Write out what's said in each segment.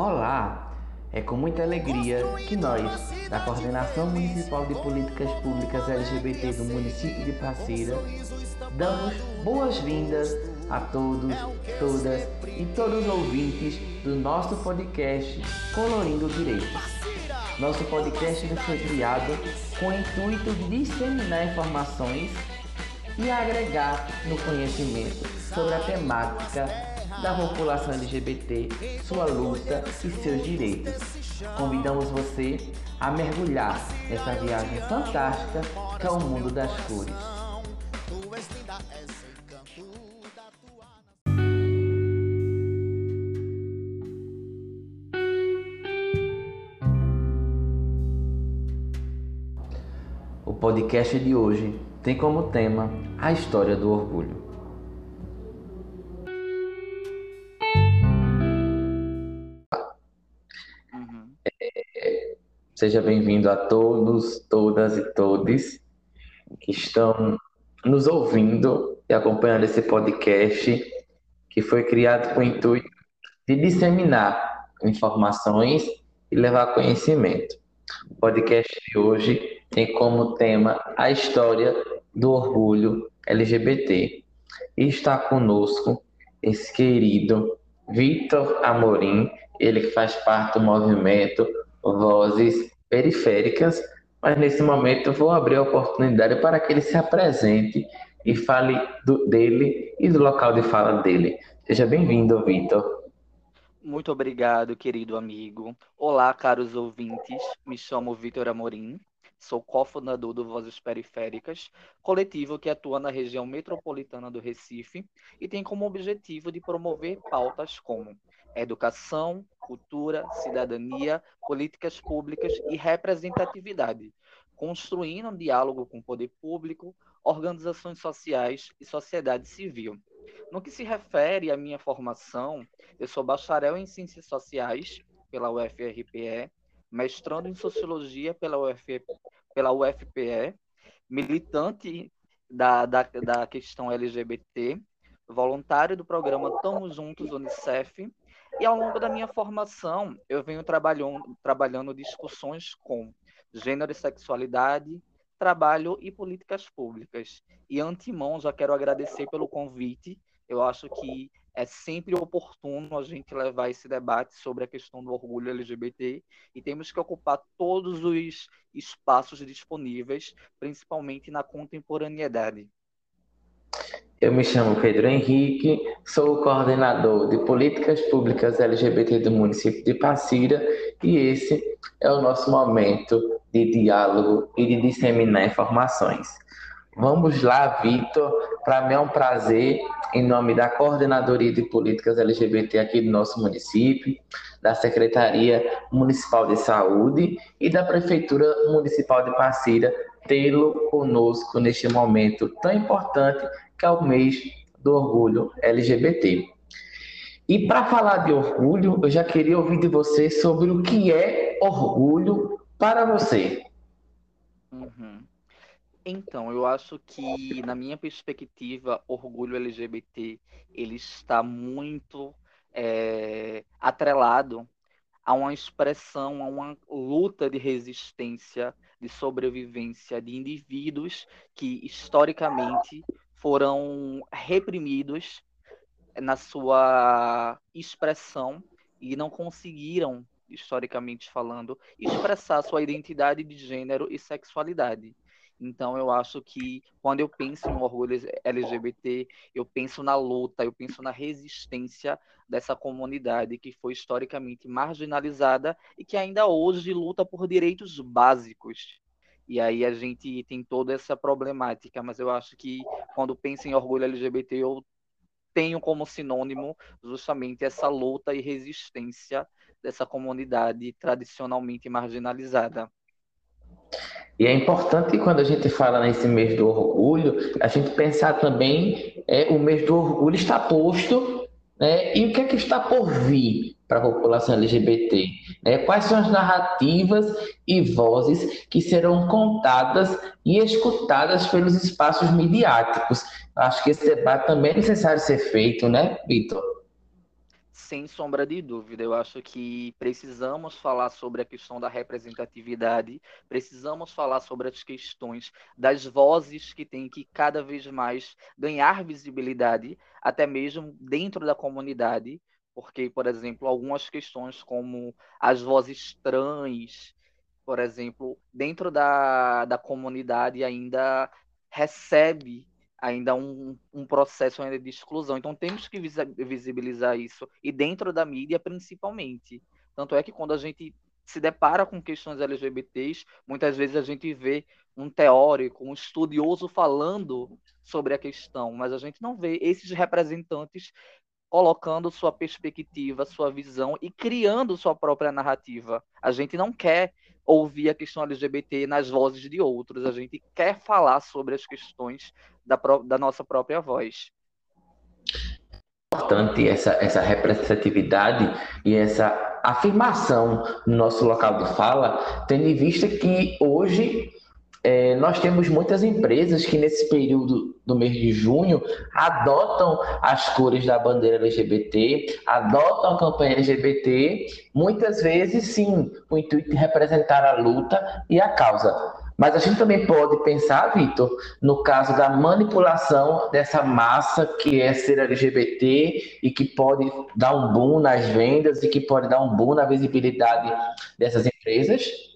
Olá! É com muita alegria que nós, da Coordenação Municipal de Políticas Públicas LGBT do município de Passira, damos boas-vindas a todos, todas e todos os ouvintes do nosso podcast Colorindo Direitos. Nosso podcast foi criado com o intuito de disseminar informações e agregar no conhecimento sobre a temática da população LGBT, sua luta e seus direitos. Convidamos você a mergulhar nessa viagem fantástica que é o mundo das cores. O podcast de hoje tem como tema a história do orgulho. Seja bem-vindo a todos, todas e todes que estão nos ouvindo e acompanhando esse podcast que foi criado com o intuito de disseminar informações e levar conhecimento. O podcast de hoje tem como tema a história do orgulho LGBT. E está conosco esse querido Vitor Amorim, ele que faz parte do movimento vozes periféricas, mas nesse momento vou abrir a oportunidade para que ele se apresente e fale do, dele e do local de fala dele. Seja bem-vindo, Vitor. Muito obrigado, querido amigo. Olá, caros ouvintes. Me chamo Vitor Amorim. Sou cofundador do Vozes Periféricas, coletivo que atua na região metropolitana do Recife e tem como objetivo de promover pautas como educação, cultura, cidadania, políticas públicas e representatividade, construindo um diálogo com o poder público, organizações sociais e sociedade civil. No que se refere à minha formação, eu sou bacharel em Ciências Sociais pela UFRPE, mestrando em Sociologia pela, UF, pela UFPE, militante da, da, da questão LGBT, voluntário do programa Tamo Juntos Unicef e ao longo da minha formação, eu venho trabalhando, trabalhando discussões com gênero e sexualidade, trabalho e políticas públicas. E antemão, já quero agradecer pelo convite. Eu acho que é sempre oportuno a gente levar esse debate sobre a questão do orgulho LGBT e temos que ocupar todos os espaços disponíveis, principalmente na contemporaneidade. Eu me chamo Pedro Henrique, sou coordenador de políticas públicas LGBT do município de Passira e esse é o nosso momento de diálogo e de disseminar informações. Vamos lá, Vitor. Para mim é um prazer, em nome da Coordenadoria de Políticas LGBT aqui do nosso município, da Secretaria Municipal de Saúde e da Prefeitura Municipal de Passira, tê-lo conosco neste momento tão importante que é o mês do orgulho LGBT. E para falar de orgulho, eu já queria ouvir de você sobre o que é orgulho para você. Então, eu acho que, na minha perspectiva, orgulho LGBT ele está muito é, atrelado a uma expressão, a uma luta de resistência, de sobrevivência de indivíduos que, historicamente, foram reprimidos na sua expressão e não conseguiram, historicamente falando, expressar sua identidade de gênero e sexualidade. Então, eu acho que quando eu penso em orgulho LGBT, eu penso na luta, eu penso na resistência dessa comunidade que foi historicamente marginalizada e que ainda hoje luta por direitos básicos. E aí a gente tem toda essa problemática, mas eu acho que quando penso em orgulho LGBT, eu tenho como sinônimo justamente essa luta e resistência dessa comunidade tradicionalmente marginalizada. E é importante quando a gente fala nesse mês do orgulho, a gente pensar também é o mês do orgulho está posto, né? E o que é que está por vir? para a população LGBT? Né? Quais são as narrativas e vozes que serão contadas e escutadas pelos espaços midiáticos? Acho que esse debate também é necessário ser feito, né, Vitor? Sem sombra de dúvida, eu acho que precisamos falar sobre a questão da representatividade, precisamos falar sobre as questões das vozes que têm que cada vez mais ganhar visibilidade, até mesmo dentro da comunidade, porque, por exemplo, algumas questões como as vozes trans, por exemplo, dentro da, da comunidade ainda recebe ainda um, um processo ainda de exclusão. Então temos que visibilizar isso e dentro da mídia principalmente. Tanto é que quando a gente se depara com questões LGBTs, muitas vezes a gente vê um teórico, um estudioso falando sobre a questão, mas a gente não vê esses representantes colocando sua perspectiva, sua visão e criando sua própria narrativa. A gente não quer ouvir a questão LGBT nas vozes de outros, a gente quer falar sobre as questões da, da nossa própria voz. Importante essa, essa representatividade e essa afirmação no nosso local de fala, tendo em vista que hoje é, nós temos muitas empresas que nesse período do mês de junho adotam as cores da bandeira LGBT, adotam a campanha LGBT, muitas vezes sim, com o intuito de representar a luta e a causa. Mas a gente também pode pensar, Vitor, no caso da manipulação dessa massa que é ser LGBT e que pode dar um boom nas vendas e que pode dar um boom na visibilidade dessas empresas.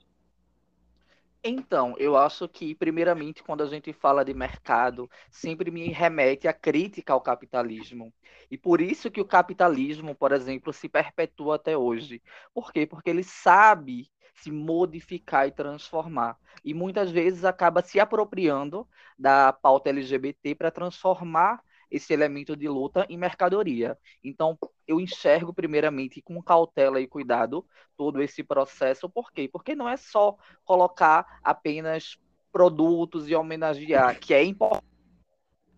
Então, eu acho que, primeiramente, quando a gente fala de mercado, sempre me remete à crítica ao capitalismo. E por isso que o capitalismo, por exemplo, se perpetua até hoje. Por quê? Porque ele sabe se modificar e transformar. E muitas vezes acaba se apropriando da pauta LGBT para transformar esse elemento de luta em mercadoria. Então, eu enxergo primeiramente com cautela e cuidado todo esse processo. Por quê? Porque não é só colocar apenas produtos e homenagear, que é importante.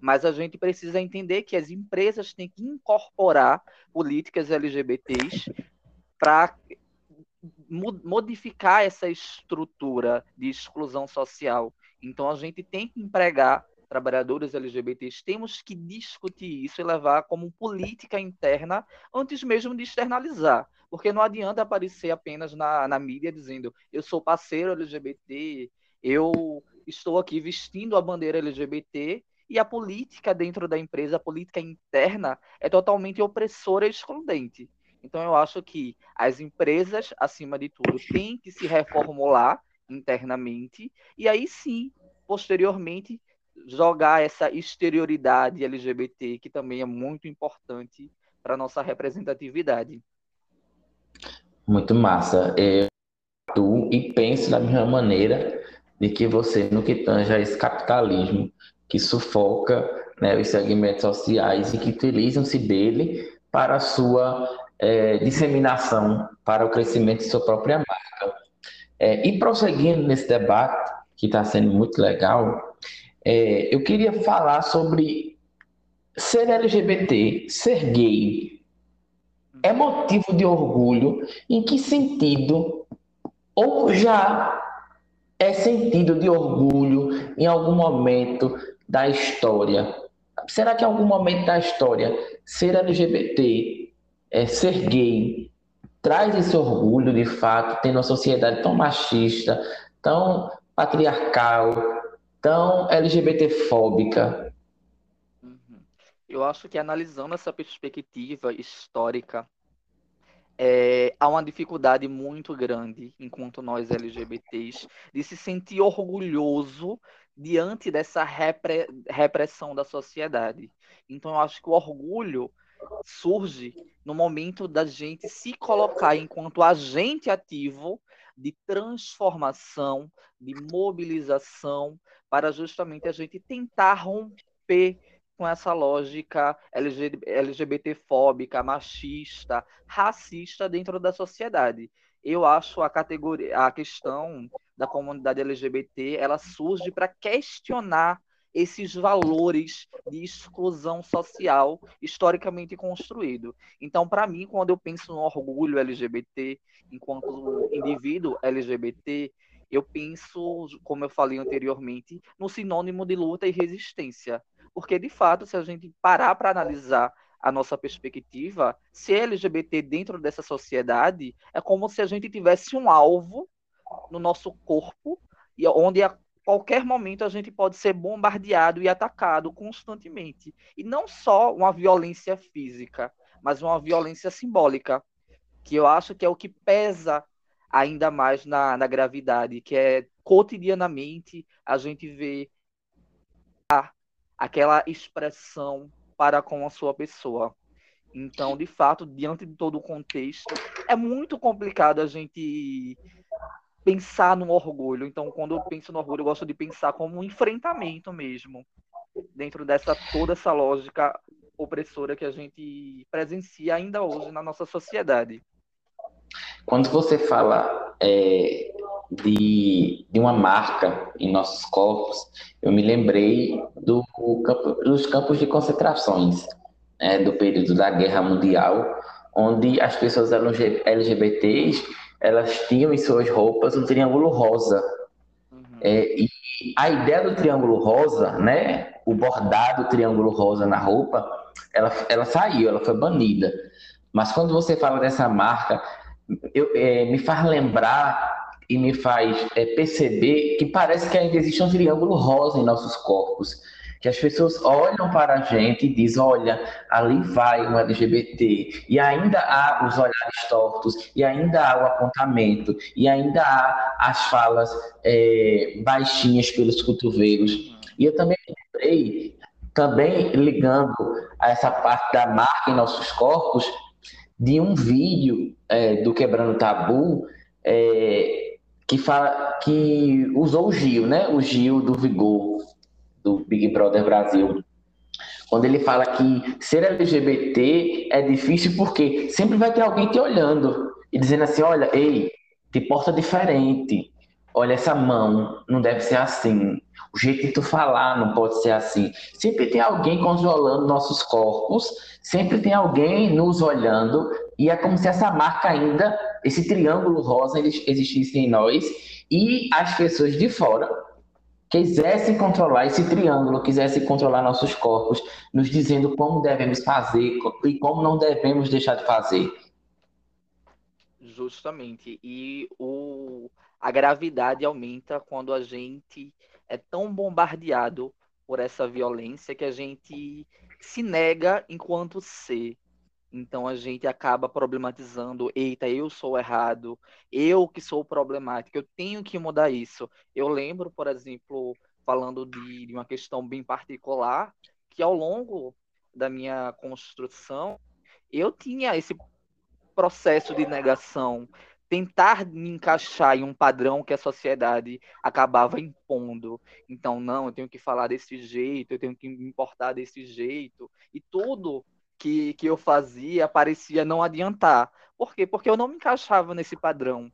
Mas a gente precisa entender que as empresas têm que incorporar políticas LGBTs para modificar essa estrutura de exclusão social. Então a gente tem que empregar trabalhadores LGBTs, temos que discutir isso e levar como política interna antes mesmo de externalizar. Porque não adianta aparecer apenas na, na mídia dizendo eu sou parceiro LGBT, eu estou aqui vestindo a bandeira LGBT e a política dentro da empresa, a política interna, é totalmente opressora e excludente. Então, eu acho que as empresas, acima de tudo, têm que se reformular internamente e aí sim, posteriormente, jogar essa exterioridade LGBT, que também é muito importante para nossa representatividade. Muito massa. Eu atuo e penso da mesma maneira de que você, no que tange a esse capitalismo que sufoca né, os segmentos sociais e que utilizam-se dele para a sua é, disseminação, para o crescimento de sua própria marca. É, e prosseguindo nesse debate, que está sendo muito legal, é, eu queria falar sobre ser LGBT, ser gay. É motivo de orgulho? Em que sentido? Ou já é sentido de orgulho em algum momento da história? Será que em algum momento da história ser LGBT, é, ser gay, traz esse orgulho de fato, tendo uma sociedade tão machista, tão patriarcal, tão LGBTfóbica? Uhum. Eu acho que analisando essa perspectiva histórica, é, há uma dificuldade muito grande, enquanto nós LGBTs, de se sentir orgulhoso diante dessa repre repressão da sociedade. Então, eu acho que o orgulho surge no momento da gente se colocar enquanto agente ativo de transformação, de mobilização, para justamente a gente tentar romper com essa lógica LGBTfóbica, machista, racista dentro da sociedade. Eu acho a categoria, a questão da comunidade LGBT, ela surge para questionar esses valores de exclusão social historicamente construído. Então, para mim, quando eu penso no orgulho LGBT, enquanto indivíduo LGBT, eu penso, como eu falei anteriormente, no sinônimo de luta e resistência. Porque, de fato, se a gente parar para analisar a nossa perspectiva, ser LGBT dentro dessa sociedade é como se a gente tivesse um alvo no nosso corpo e onde a qualquer momento a gente pode ser bombardeado e atacado constantemente. E não só uma violência física, mas uma violência simbólica, que eu acho que é o que pesa ainda mais na, na gravidade, que é cotidianamente a gente vê a, aquela expressão para com a sua pessoa. Então, de fato, diante de todo o contexto, é muito complicado a gente pensar no orgulho. Então, quando eu penso no orgulho, eu gosto de pensar como um enfrentamento mesmo, dentro dessa toda essa lógica opressora que a gente presencia ainda hoje na nossa sociedade. Quando você fala é, de, de uma marca em nossos corpos, eu me lembrei do campo, dos campos de concentrações né, do período da Guerra Mundial, onde as pessoas LGBTs elas tinham em suas roupas um triângulo rosa. Uhum. É, e a ideia do triângulo rosa, né, o bordado triângulo rosa na roupa, ela, ela saiu, ela foi banida. Mas quando você fala dessa marca, eu, é, me faz lembrar e me faz é, perceber que parece que ainda existe um triângulo rosa em nossos corpos que as pessoas olham para a gente e dizem, olha, ali vai um LGBT, e ainda há os olhares tortos, e ainda há o apontamento, e ainda há as falas é, baixinhas pelos cotovelos. E eu também lembrei, também ligando a essa parte da marca em nossos corpos, de um vídeo é, do Quebrando Tabu, é, que fala que usou o Gil, né? O Gil do Vigor, do Big Brother Brasil, quando ele fala que ser LGBT é difícil porque sempre vai ter alguém te olhando e dizendo assim: olha, ei, te porta diferente. Olha, essa mão não deve ser assim. O jeito de tu falar não pode ser assim. Sempre tem alguém controlando nossos corpos, sempre tem alguém nos olhando, e é como se essa marca ainda, esse triângulo rosa, existisse em nós, e as pessoas de fora quisesse controlar esse triângulo, quisesse controlar nossos corpos, nos dizendo como devemos fazer e como não devemos deixar de fazer. Justamente. E o, a gravidade aumenta quando a gente é tão bombardeado por essa violência que a gente se nega enquanto ser. Então a gente acaba problematizando, eita, eu sou errado, eu que sou problemático, eu tenho que mudar isso. Eu lembro, por exemplo, falando de, de uma questão bem particular, que ao longo da minha construção, eu tinha esse processo de negação, tentar me encaixar em um padrão que a sociedade acabava impondo. Então, não, eu tenho que falar desse jeito, eu tenho que me importar desse jeito, e tudo que, que eu fazia parecia não adiantar. Por quê? Porque eu não me encaixava nesse padrão.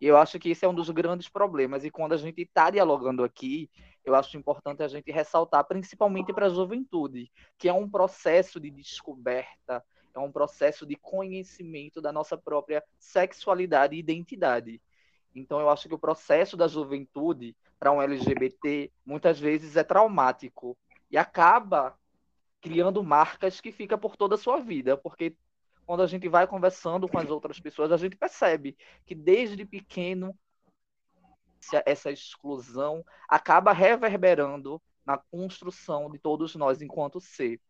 E eu acho que esse é um dos grandes problemas. E quando a gente está dialogando aqui, eu acho importante a gente ressaltar, principalmente para a juventude, que é um processo de descoberta, é um processo de conhecimento da nossa própria sexualidade e identidade. Então, eu acho que o processo da juventude para um LGBT muitas vezes é traumático e acaba criando marcas que fica por toda a sua vida, porque quando a gente vai conversando com as outras pessoas, a gente percebe que desde pequeno essa exclusão acaba reverberando na construção de todos nós enquanto ser.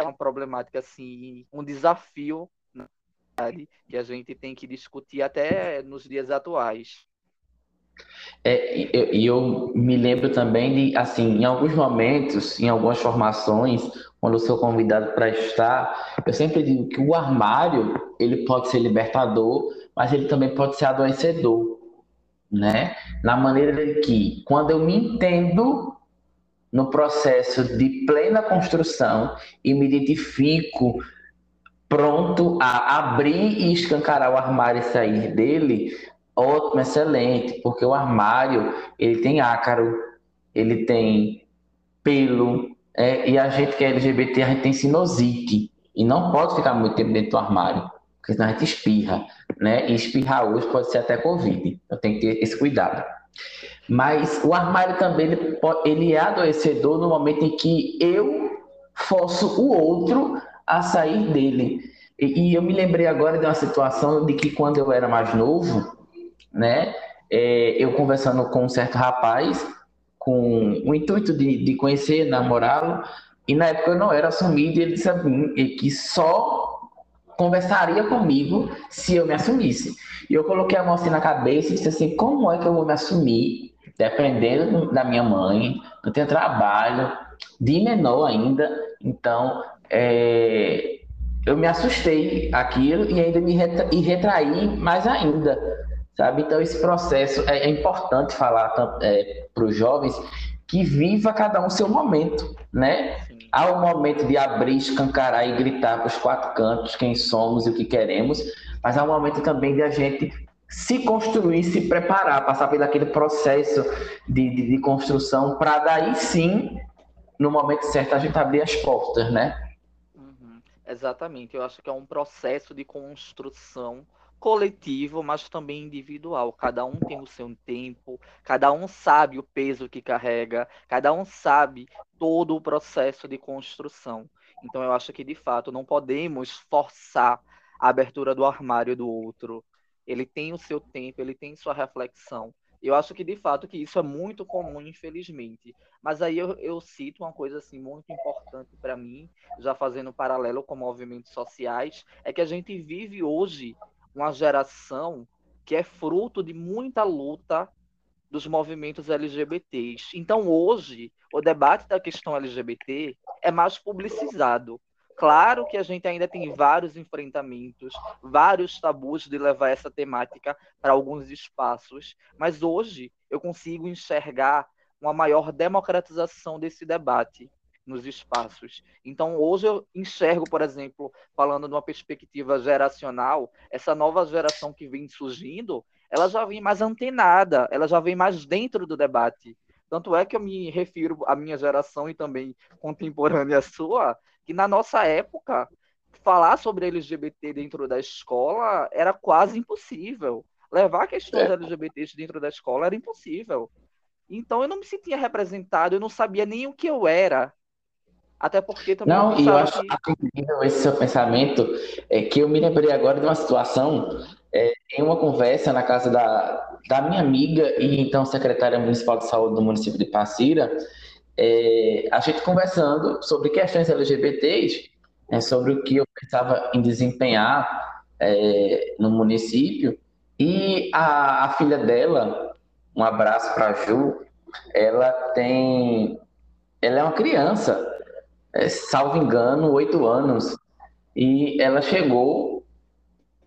É uma problemática assim, um desafio que a gente tem que discutir até nos dias atuais. É, e eu, eu, me lembro também de, assim, em alguns momentos, em algumas formações, quando eu sou convidado para estar, eu sempre digo que o armário, ele pode ser libertador, mas ele também pode ser adoecedor, né? Na maneira de que, quando eu me entendo no processo de plena construção e me identifico pronto a abrir e escancarar o armário e sair dele, Ótimo, excelente, porque o armário ele tem ácaro, ele tem pelo, é, e a gente que é LGBT, a gente tem sinusite, e não pode ficar muito tempo dentro do armário, porque senão a gente espirra, né? E espirrar hoje pode ser até Covid, então tem que ter esse cuidado. Mas o armário também ele, ele é adoecedor no momento em que eu forço o outro a sair dele. E, e, eu me lembrei agora de uma situação de que quando eu era mais novo, né, é, eu conversando com um certo rapaz, com o intuito de, de conhecer, namorá-lo, e na época eu não era assumido, e ele disse a mim que só conversaria comigo se eu me assumisse. E eu coloquei a mão assim na cabeça e disse assim: como é que eu vou me assumir, dependendo da minha mãe, não tenho trabalho, de menor ainda, então é, eu me assustei aquilo e ainda me retra e retraí mais ainda, sabe? Então esse processo é, é importante falar é, para os jovens que viva cada um seu momento, né? Há um momento de abrir, escancarar e gritar para os quatro cantos quem somos e o que queremos, mas há um momento também de a gente se construir, se preparar, passar por aquele processo de, de, de construção, para daí sim, no momento certo, a gente abrir as portas, né? Uhum. Exatamente, eu acho que é um processo de construção coletivo, mas também individual. Cada um tem o seu tempo, cada um sabe o peso que carrega, cada um sabe todo o processo de construção. Então, eu acho que, de fato, não podemos forçar a abertura do armário do outro. Ele tem o seu tempo, ele tem sua reflexão. Eu acho que, de fato, que isso é muito comum, infelizmente. Mas aí eu, eu cito uma coisa assim muito importante para mim, já fazendo paralelo com movimentos sociais, é que a gente vive hoje uma geração que é fruto de muita luta dos movimentos LGBTs. Então, hoje, o debate da questão LGBT é mais publicizado. Claro que a gente ainda tem vários enfrentamentos, vários tabus de levar essa temática para alguns espaços, mas hoje eu consigo enxergar uma maior democratização desse debate nos espaços. Então, hoje eu enxergo, por exemplo, falando de uma perspectiva geracional, essa nova geração que vem surgindo, ela já vem mais antenada, ela já vem mais dentro do debate. Tanto é que eu me refiro à minha geração e também contemporânea sua, que na nossa época, falar sobre LGBT dentro da escola era quase impossível. Levar questões é. LGBTs dentro da escola era impossível. Então eu não me sentia representado, eu não sabia nem o que eu era. Até porque também. Não, e eu acho que esse seu pensamento é que eu me lembrei agora de uma situação é, em uma conversa na casa da, da minha amiga e então secretária municipal de saúde do município de Passira, é, a gente conversando sobre questões LGBTs, né, sobre o que eu pensava em desempenhar é, no município, e a, a filha dela, um abraço para a Ju, ela tem. Ela é uma criança, é, salvo engano, oito anos. E ela chegou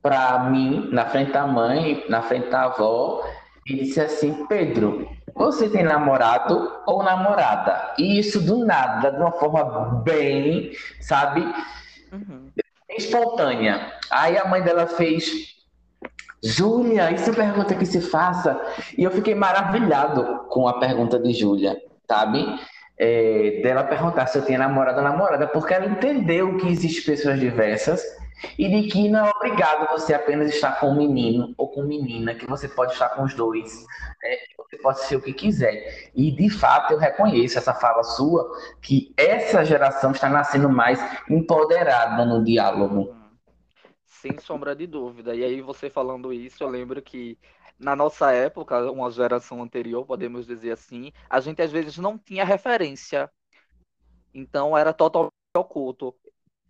para mim, na frente da mãe, na frente da avó, e disse assim: Pedro, você tem namorado ou namorada? E isso do nada, de uma forma bem, sabe, uhum. espontânea. Aí a mãe dela fez. Júlia, isso é pergunta que se faça. E eu fiquei maravilhado com a pergunta de Júlia, sabe? é, dela perguntar se eu tinha namorado ou namorada, porque ela entendeu que existem pessoas diversas e de que não é obrigado você apenas estar com um menino ou com menina, que você pode estar com os dois, né? você pode ser o que quiser. E de fato eu reconheço essa fala sua, que essa geração está nascendo mais empoderada no diálogo. Sem sombra de dúvida. E aí você falando isso, eu lembro que na nossa época, uma geração anterior, podemos dizer assim, a gente às vezes não tinha referência. Então era totalmente oculto.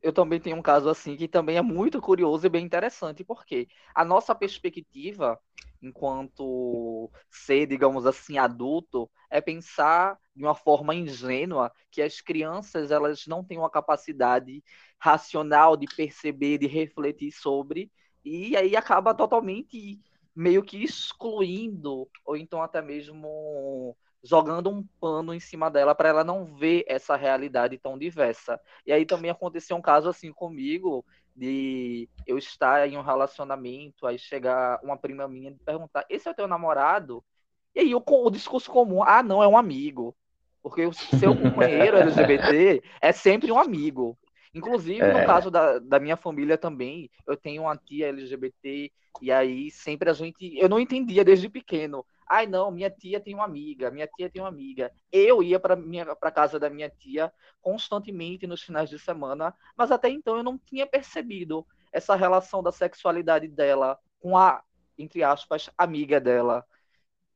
Eu também tenho um caso assim que também é muito curioso e bem interessante, porque a nossa perspectiva enquanto ser, digamos assim, adulto, é pensar de uma forma ingênua que as crianças elas não têm uma capacidade racional de perceber, de refletir sobre, e aí acaba totalmente meio que excluindo, ou então até mesmo jogando um pano em cima dela para ela não ver essa realidade tão diversa. E aí também aconteceu um caso assim comigo, de eu estar em um relacionamento, aí chegar uma prima minha e perguntar: esse é o teu namorado? E aí o, o discurso comum: ah, não, é um amigo. Porque o seu companheiro LGBT é sempre um amigo. Inclusive, é. no caso da, da minha família também, eu tenho uma tia LGBT, e aí sempre a gente. Eu não entendia desde pequeno Ai, não, minha tia tem uma amiga, minha tia tem uma amiga. Eu ia para a casa da minha tia constantemente nos finais de semana, mas até então eu não tinha percebido essa relação da sexualidade dela com a, entre aspas, amiga dela.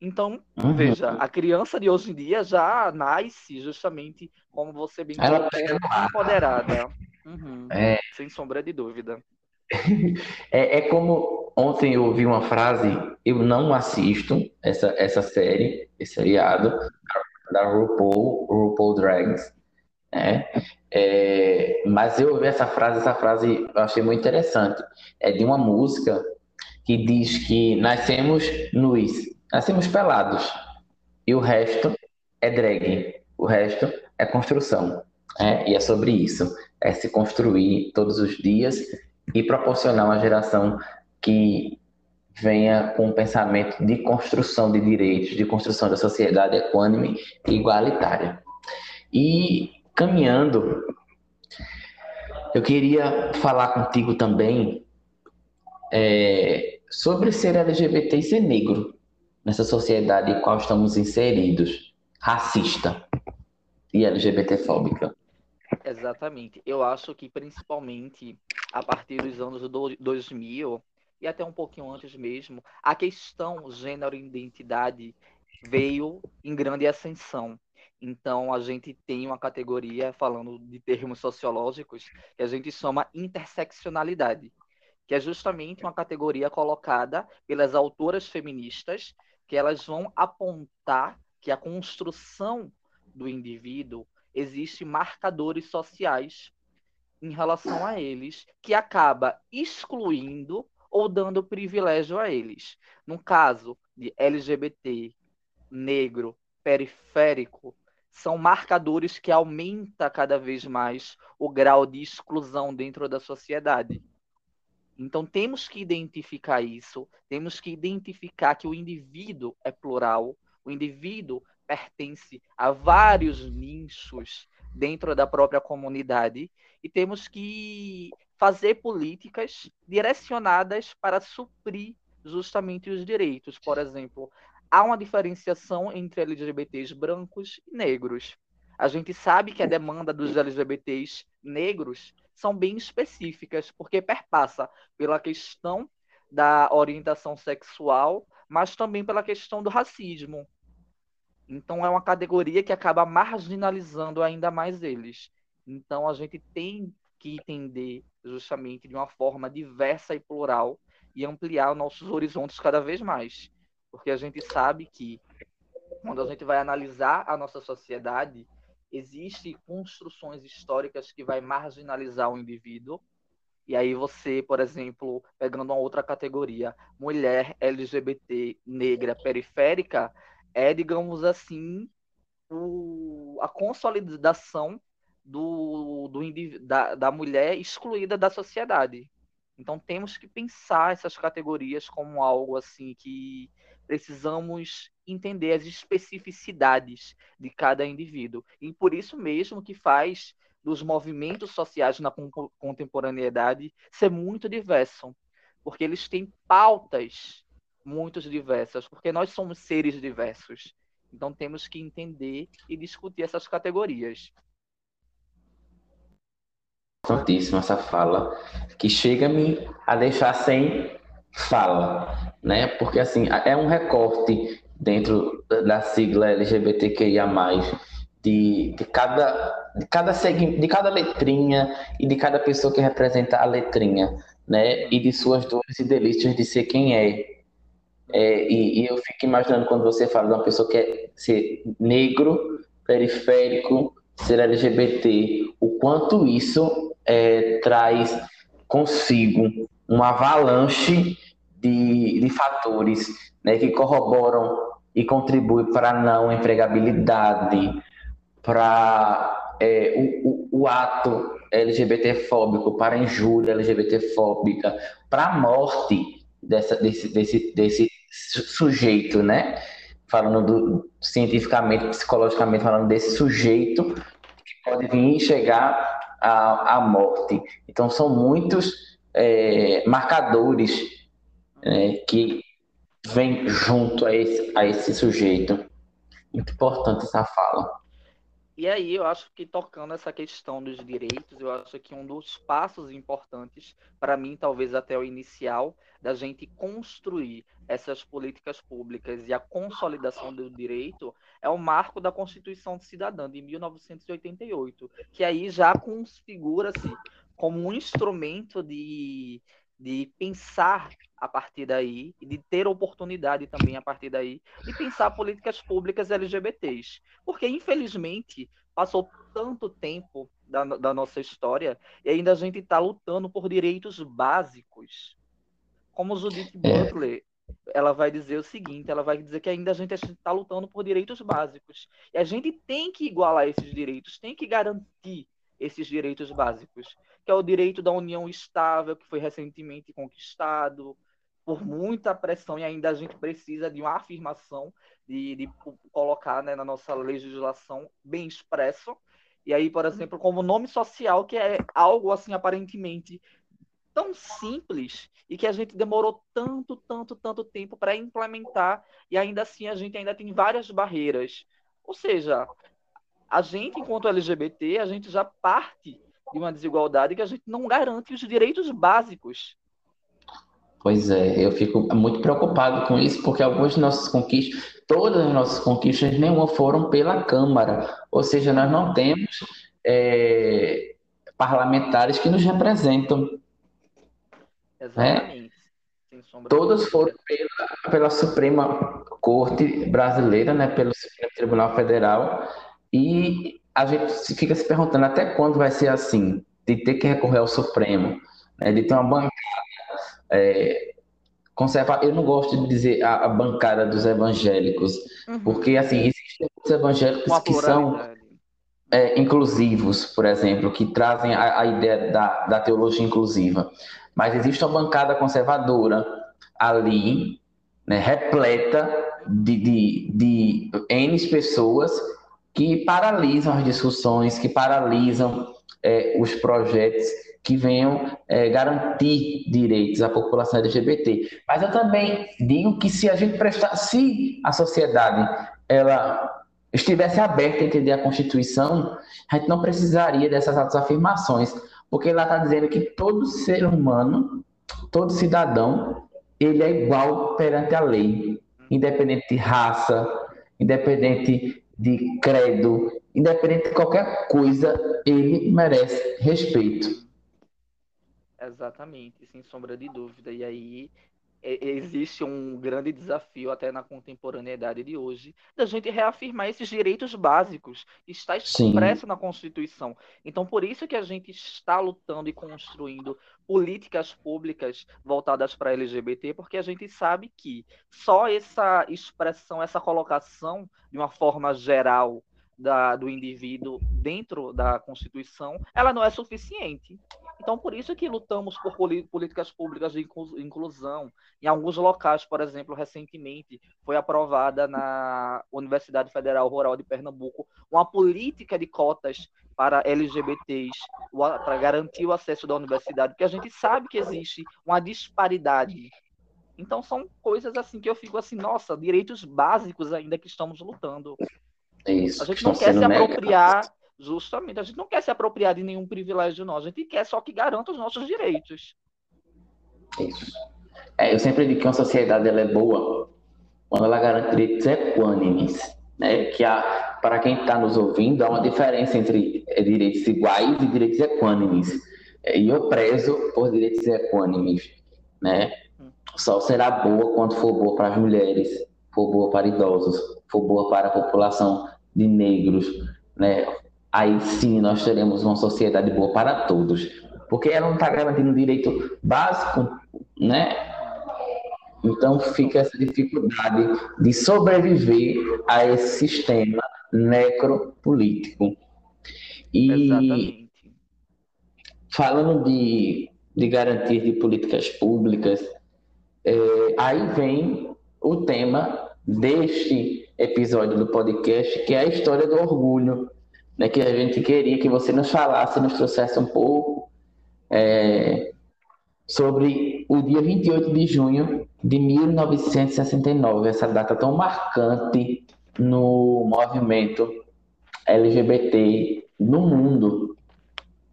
Então, uhum. veja, a criança de hoje em dia já nasce justamente, como você bem colocou, empoderada. Uhum. É... Sem sombra de dúvida. É, é, como ontem eu ouvi uma frase, eu não assisto essa, essa série, esse seriado da RuPaul, RuPaul Drags, né? É, mas eu ouvi essa frase, essa frase eu achei muito interessante. É de uma música que diz que nascemos nus, nascemos pelados, e o resto é drag, o resto é construção. É, e é sobre isso, é se construir todos os dias e proporcionar uma geração que venha com um pensamento de construção de direitos, de construção da sociedade equânime e igualitária. E caminhando, eu queria falar contigo também é, sobre ser LGBT e ser negro nessa sociedade em qual estamos inseridos, racista e LGBTfóbica. Exatamente. Eu acho que principalmente a partir dos anos 2000 e até um pouquinho antes mesmo, a questão gênero identidade veio em grande ascensão. Então, a gente tem uma categoria, falando de termos sociológicos, que a gente chama interseccionalidade, que é justamente uma categoria colocada pelas autoras feministas, que elas vão apontar que a construção do indivíduo existe marcadores sociais em relação a eles que acaba excluindo ou dando privilégio a eles. No caso de LGBT, negro, periférico, são marcadores que aumenta cada vez mais o grau de exclusão dentro da sociedade. Então temos que identificar isso, temos que identificar que o indivíduo é plural, o indivíduo pertence a vários nichos dentro da própria comunidade e temos que fazer políticas direcionadas para suprir justamente os direitos. Por exemplo, há uma diferenciação entre LGBTs brancos e negros. A gente sabe que a demanda dos LGBTs negros são bem específicas, porque perpassa pela questão da orientação sexual, mas também pela questão do racismo. Então é uma categoria que acaba marginalizando ainda mais eles. Então a gente tem que entender justamente de uma forma diversa e plural e ampliar nossos horizontes cada vez mais. Porque a gente sabe que quando a gente vai analisar a nossa sociedade, existem construções históricas que vai marginalizar o indivíduo. E aí você, por exemplo, pegando uma outra categoria, mulher LGBT negra periférica, é, digamos assim, o, a consolidação do, do, da, da mulher excluída da sociedade. Então temos que pensar essas categorias como algo assim que precisamos entender as especificidades de cada indivíduo. E por isso mesmo que faz dos movimentos sociais na contemporaneidade ser muito diverso, porque eles têm pautas muito diversas, porque nós somos seres diversos. Então temos que entender e discutir essas categorias. Importantíssima essa fala, que chega-me a deixar sem fala, né? Porque assim, é um recorte dentro da sigla LGBTQIA+, de, de cada de cada segmento, de cada letrinha e de cada pessoa que representa a letrinha, né? E de suas dores e delícias de ser quem é, é, e, e, eu fico imaginando quando você fala de uma pessoa que é ser negro, periférico, ser LGBT, o quanto isso é, traz consigo uma avalanche de, de fatores né, que corroboram e contribuem para a não empregabilidade, para é, o, o, o ato LGBTfóbico, para a injúria LGBTfóbica, para a morte dessa, desse, desse, desse sujeito, né? Falando do, cientificamente, psicologicamente, falando desse sujeito que pode vir chegar à morte. Então, são muitos é, marcadores né, que vem junto a esse, a esse sujeito. Muito importante essa fala. E aí eu acho que tocando essa questão dos direitos, eu acho que um dos passos importantes, para mim, talvez até o inicial, da gente construir essas políticas públicas e a consolidação do direito é o marco da Constituição Cidadã de 1988, que aí já configura-se como um instrumento de, de pensar a partir daí e de ter oportunidade também a partir daí de pensar políticas públicas LGBTs. Porque, infelizmente, passou tanto tempo da, da nossa história e ainda a gente está lutando por direitos básicos. Como Judith é. Butler, ela vai dizer o seguinte, ela vai dizer que ainda a gente está lutando por direitos básicos. E a gente tem que igualar esses direitos, tem que garantir esses direitos básicos que é o direito da união estável, que foi recentemente conquistado por muita pressão e ainda a gente precisa de uma afirmação, de, de colocar né, na nossa legislação bem expresso. E aí, por exemplo, como nome social, que é algo assim aparentemente tão simples e que a gente demorou tanto, tanto, tanto tempo para implementar e ainda assim a gente ainda tem várias barreiras. Ou seja, a gente, enquanto LGBT, a gente já parte de uma desigualdade que a gente não garante os direitos básicos. Pois é, eu fico muito preocupado com isso, porque algumas de nossas conquistas, todas as nossas conquistas, nenhuma foram pela Câmara. Ou seja, nós não temos é, parlamentares que nos representam. Exatamente. Né? Todas foram pela, pela Suprema Corte Brasileira, né, pelo Supremo Tribunal Federal, e a gente fica se perguntando até quando vai ser assim, de ter que recorrer ao Supremo, né, de ter uma bancada é, conserva. Eu não gosto de dizer a, a bancada dos evangélicos, uhum. porque assim existem muitos evangélicos que são é, inclusivos, por exemplo, que trazem a, a ideia da, da teologia inclusiva, mas existe uma bancada conservadora ali, né, repleta de, de, de N pessoas que paralisam as discussões, que paralisam é, os projetos que venham é, garantir direitos à população LGBT. Mas eu também digo que se a gente prestar, se a sociedade ela estivesse aberta a entender a Constituição, a gente não precisaria dessas afirmações, porque ela está dizendo que todo ser humano, todo cidadão, ele é igual perante a lei, independente de raça, independente de credo, independente de qualquer coisa, ele merece respeito. Exatamente, sem sombra de dúvida. E aí existe um grande desafio até na contemporaneidade de hoje da gente reafirmar esses direitos básicos que está expresso Sim. na Constituição. Então, por isso que a gente está lutando e construindo políticas públicas voltadas para LGBT, porque a gente sabe que só essa expressão, essa colocação de uma forma geral da, do indivíduo dentro da Constituição, ela não é suficiente. Então, por isso que lutamos por políticas públicas de inclusão. Em alguns locais, por exemplo, recentemente foi aprovada na Universidade Federal Rural de Pernambuco uma política de cotas para LGBTs, para garantir o acesso da universidade, porque a gente sabe que existe uma disparidade. Então, são coisas assim que eu fico assim, nossa, direitos básicos ainda que estamos lutando. Isso, a gente não quer se apropriar, justamente, a gente não quer se apropriar de nenhum privilégio nosso, a gente quer só que garanta os nossos direitos. Isso. É, eu sempre digo que uma sociedade ela é boa quando ela garante direitos equânimes, né? Que há, para quem está nos ouvindo, há uma diferença entre é, direitos iguais e direitos equânimes. É, e eu prezo por direitos equânimes, né? Só será boa quando for boa para as mulheres, for boa para idosos, for boa para a população de negros, né? Aí sim nós teremos uma sociedade boa para todos, porque ela não está garantindo um direito básico, né? Então fica essa dificuldade de sobreviver a esse sistema necropolítico. E Exatamente. falando de, de garantia de políticas públicas, é, aí vem o tema deste episódio do podcast, que é a história do orgulho, né, que a gente queria que você nos falasse, nos trouxesse um pouco é, sobre o dia 28 de junho de 1969, essa data tão marcante no movimento LGBT no mundo.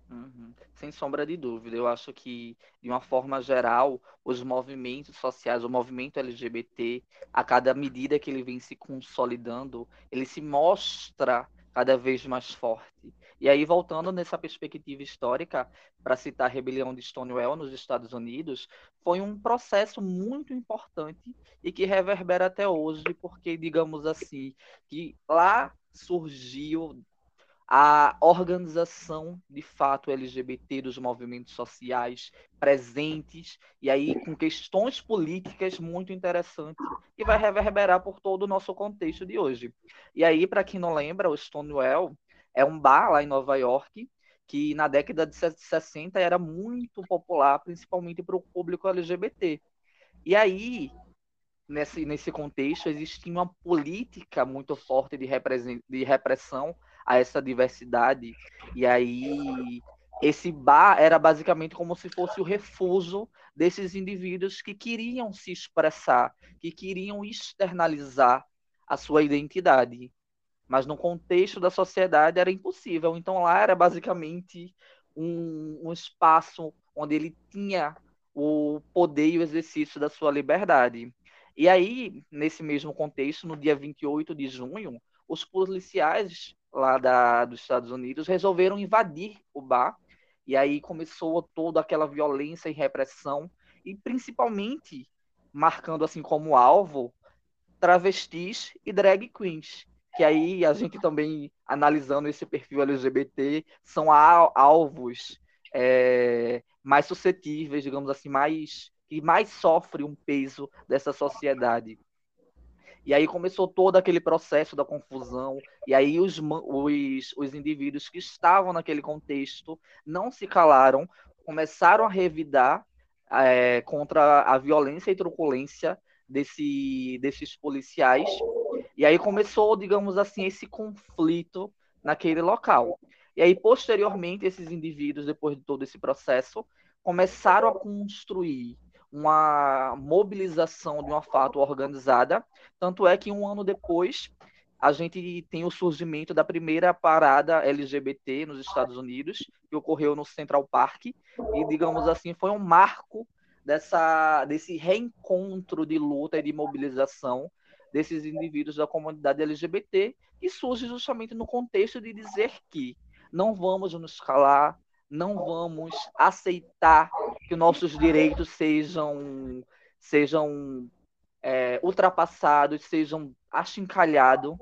Uhum. Sem sombra de dúvida, eu acho que, de uma forma geral, os movimentos sociais, o movimento LGBT, a cada medida que ele vem se consolidando, ele se mostra cada vez mais forte. E aí, voltando nessa perspectiva histórica, para citar a rebelião de Stonewall nos Estados Unidos, foi um processo muito importante e que reverbera até hoje, porque, digamos assim, que lá surgiu a organização de fato LGBT dos movimentos sociais presentes e aí com questões políticas muito interessantes e vai reverberar por todo o nosso contexto de hoje. E aí, para quem não lembra, o Stonewall é um bar lá em Nova York que na década de 60 era muito popular, principalmente para o público LGBT. E aí, nesse, nesse contexto, existia uma política muito forte de, de repressão a essa diversidade. E aí esse bar era basicamente como se fosse o refúgio desses indivíduos que queriam se expressar, que queriam externalizar a sua identidade. Mas no contexto da sociedade era impossível. Então lá era basicamente um, um espaço onde ele tinha o poder e o exercício da sua liberdade. E aí, nesse mesmo contexto, no dia 28 de junho, os policiais lá da, dos Estados Unidos resolveram invadir o bar. E aí começou toda aquela violência e repressão, e principalmente marcando assim como alvo travestis e drag queens. Que aí a gente também, analisando esse perfil LGBT, são alvos é, mais suscetíveis, digamos assim, mais que mais sofre um peso dessa sociedade. E aí começou todo aquele processo da confusão, e aí os, os, os indivíduos que estavam naquele contexto não se calaram, começaram a revidar é, contra a violência e truculência desse, desses policiais. E aí começou, digamos assim, esse conflito naquele local. E aí, posteriormente, esses indivíduos, depois de todo esse processo, começaram a construir uma mobilização de uma fato organizada. Tanto é que um ano depois a gente tem o surgimento da primeira parada LGBT nos Estados Unidos, que ocorreu no Central Park, e digamos assim, foi um marco dessa, desse reencontro de luta e de mobilização desses indivíduos da comunidade LGBT, que surge justamente no contexto de dizer que não vamos nos calar, não vamos aceitar que nossos direitos sejam, sejam é, ultrapassados, sejam achincalhados,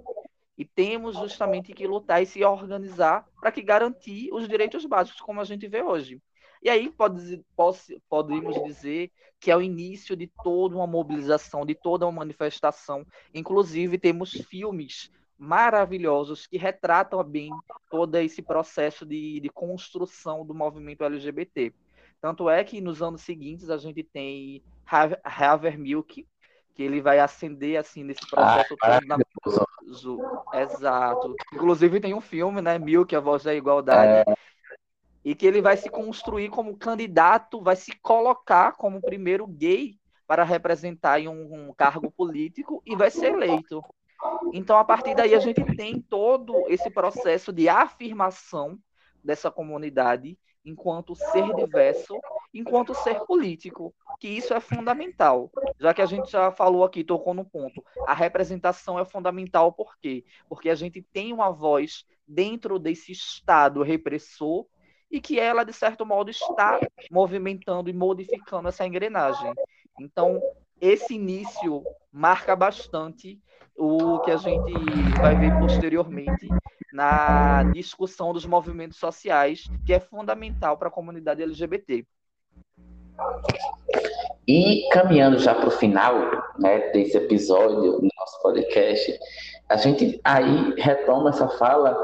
e temos justamente que lutar e se organizar para que garantir os direitos básicos, como a gente vê hoje. E aí pode, pode, podemos dizer que é o início de toda uma mobilização, de toda uma manifestação. Inclusive, temos filmes maravilhosos que retratam bem todo esse processo de, de construção do movimento LGBT. Tanto é que nos anos seguintes a gente tem Havermilk, que ele vai ascender assim nesse processo ah, todo na... Exato. Inclusive tem um filme, né, Milk, a voz da igualdade, é... e que ele vai se construir como candidato, vai se colocar como primeiro gay para representar em um, um cargo político e vai ser eleito. Então, a partir daí, a gente tem todo esse processo de afirmação dessa comunidade enquanto ser diverso, enquanto ser político, que isso é fundamental. Já que a gente já falou aqui, tocou no ponto, a representação é fundamental por quê? Porque a gente tem uma voz dentro desse Estado repressor e que ela, de certo modo, está movimentando e modificando essa engrenagem. Então, esse início marca bastante o que a gente vai ver posteriormente na discussão dos movimentos sociais, que é fundamental para a comunidade LGBT. E caminhando já para o final né, desse episódio do nosso podcast, a gente aí retoma essa fala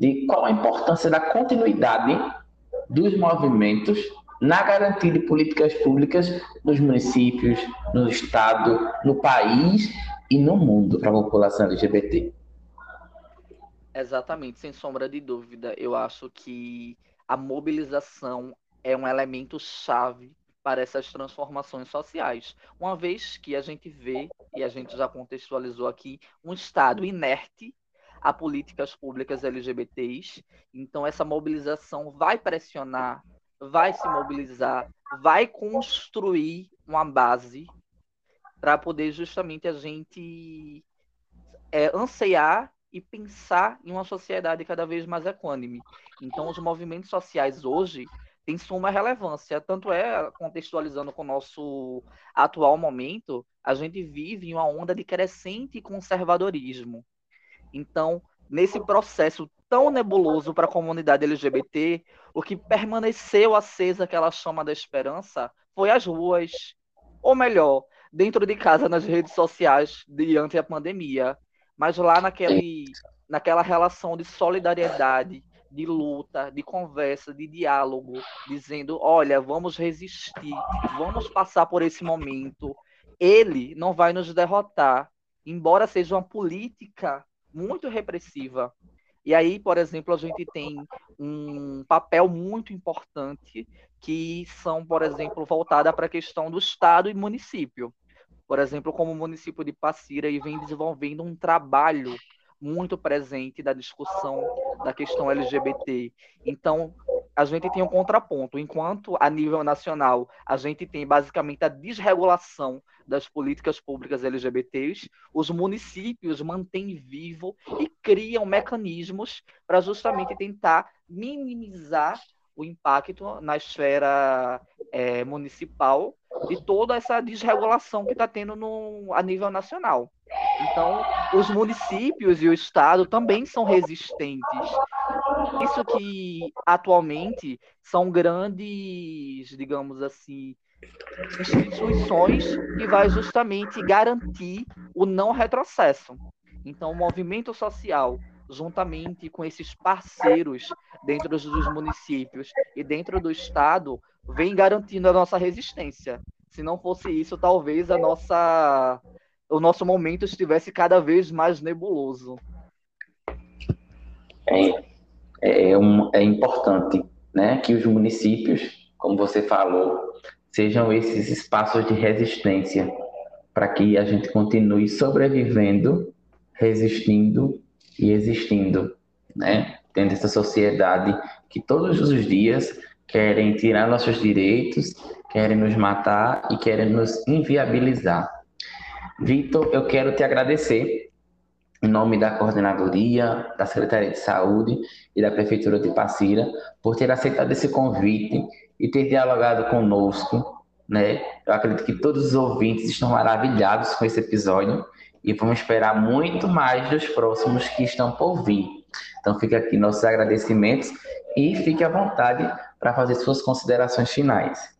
de qual a importância da continuidade dos movimentos na garantia de políticas públicas nos municípios, no estado, no país e no mundo para a população LGBT. Exatamente, sem sombra de dúvida. Eu acho que a mobilização é um elemento chave para essas transformações sociais, uma vez que a gente vê, e a gente já contextualizou aqui, um Estado inerte a políticas públicas LGBTs. Então, essa mobilização vai pressionar, vai se mobilizar, vai construir uma base para poder justamente a gente é, anseiar e pensar em uma sociedade cada vez mais equânime. Então, os movimentos sociais hoje tem suma relevância. Tanto é, contextualizando com o nosso atual momento, a gente vive em uma onda de crescente conservadorismo. Então, nesse processo tão nebuloso para a comunidade LGBT, o que permaneceu acesa aquela chama da esperança foi as ruas, ou melhor, dentro de casa nas redes sociais diante a pandemia, mas lá naquele, naquela relação de solidariedade, de luta, de conversa, de diálogo, dizendo: olha, vamos resistir, vamos passar por esse momento. Ele não vai nos derrotar, embora seja uma política muito repressiva. E aí, por exemplo, a gente tem um papel muito importante que são, por exemplo, voltada para a questão do Estado e município. Por exemplo, como o município de Passira vem desenvolvendo um trabalho muito presente da discussão da questão LGBT. Então, a gente tem um contraponto. Enquanto a nível nacional a gente tem basicamente a desregulação das políticas públicas LGBTs, os municípios mantêm vivo e criam mecanismos para justamente tentar minimizar o impacto na esfera é, municipal de toda essa desregulação que está tendo no, a nível nacional. Então, os municípios e o Estado também são resistentes. Isso que atualmente são grandes, digamos assim, instituições que vai justamente garantir o não retrocesso. Então, o movimento social, juntamente com esses parceiros dentro dos municípios e dentro do Estado, vem garantindo a nossa resistência. Se não fosse isso, talvez a nossa o nosso momento estivesse cada vez mais nebuloso. É, é, um, é importante né, que os municípios, como você falou, sejam esses espaços de resistência para que a gente continue sobrevivendo, resistindo e existindo, né? Dentro dessa sociedade que todos os dias querem tirar nossos direitos, querem nos matar e querem nos inviabilizar. Vitor, eu quero te agradecer em nome da coordenadoria, da Secretaria de Saúde e da Prefeitura de Passira por ter aceitado esse convite e ter dialogado conosco, né? Eu acredito que todos os ouvintes estão maravilhados com esse episódio e vamos esperar muito mais dos próximos que estão por vir. Então fica aqui nossos agradecimentos e fique à vontade para fazer suas considerações finais.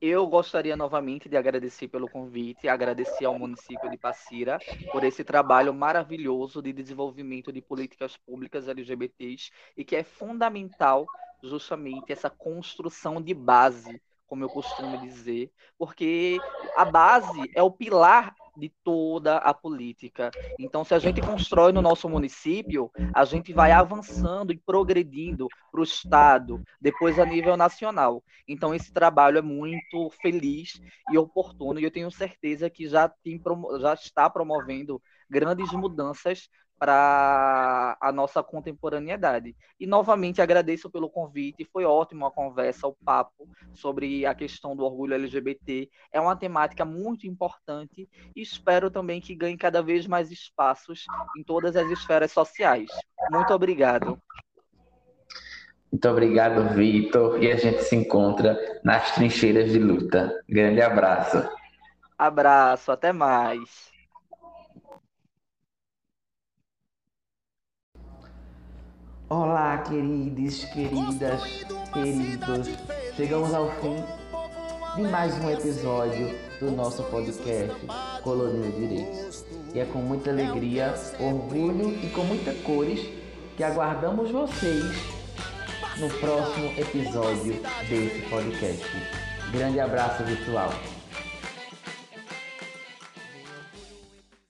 Eu gostaria novamente de agradecer pelo convite, agradecer ao município de Passira por esse trabalho maravilhoso de desenvolvimento de políticas públicas LGBTs e que é fundamental justamente essa construção de base, como eu costumo dizer, porque a base é o pilar de toda a política. Então, se a gente constrói no nosso município, a gente vai avançando e progredindo para o Estado, depois a nível nacional. Então, esse trabalho é muito feliz e oportuno, e eu tenho certeza que já, tem, já está promovendo grandes mudanças para a nossa contemporaneidade. E novamente agradeço pelo convite, foi ótimo a conversa, o papo sobre a questão do orgulho LGBT. É uma temática muito importante e espero também que ganhe cada vez mais espaços em todas as esferas sociais. Muito obrigado. Muito obrigado, Vitor. E a gente se encontra nas trincheiras de luta. Grande abraço. Abraço, até mais. Olá, queridos, queridas, queridos. Chegamos ao fim de mais um episódio do nosso podcast Colônia de Direitos. E é com muita alegria, orgulho e com muita cores que aguardamos vocês no próximo episódio desse podcast. Grande abraço virtual.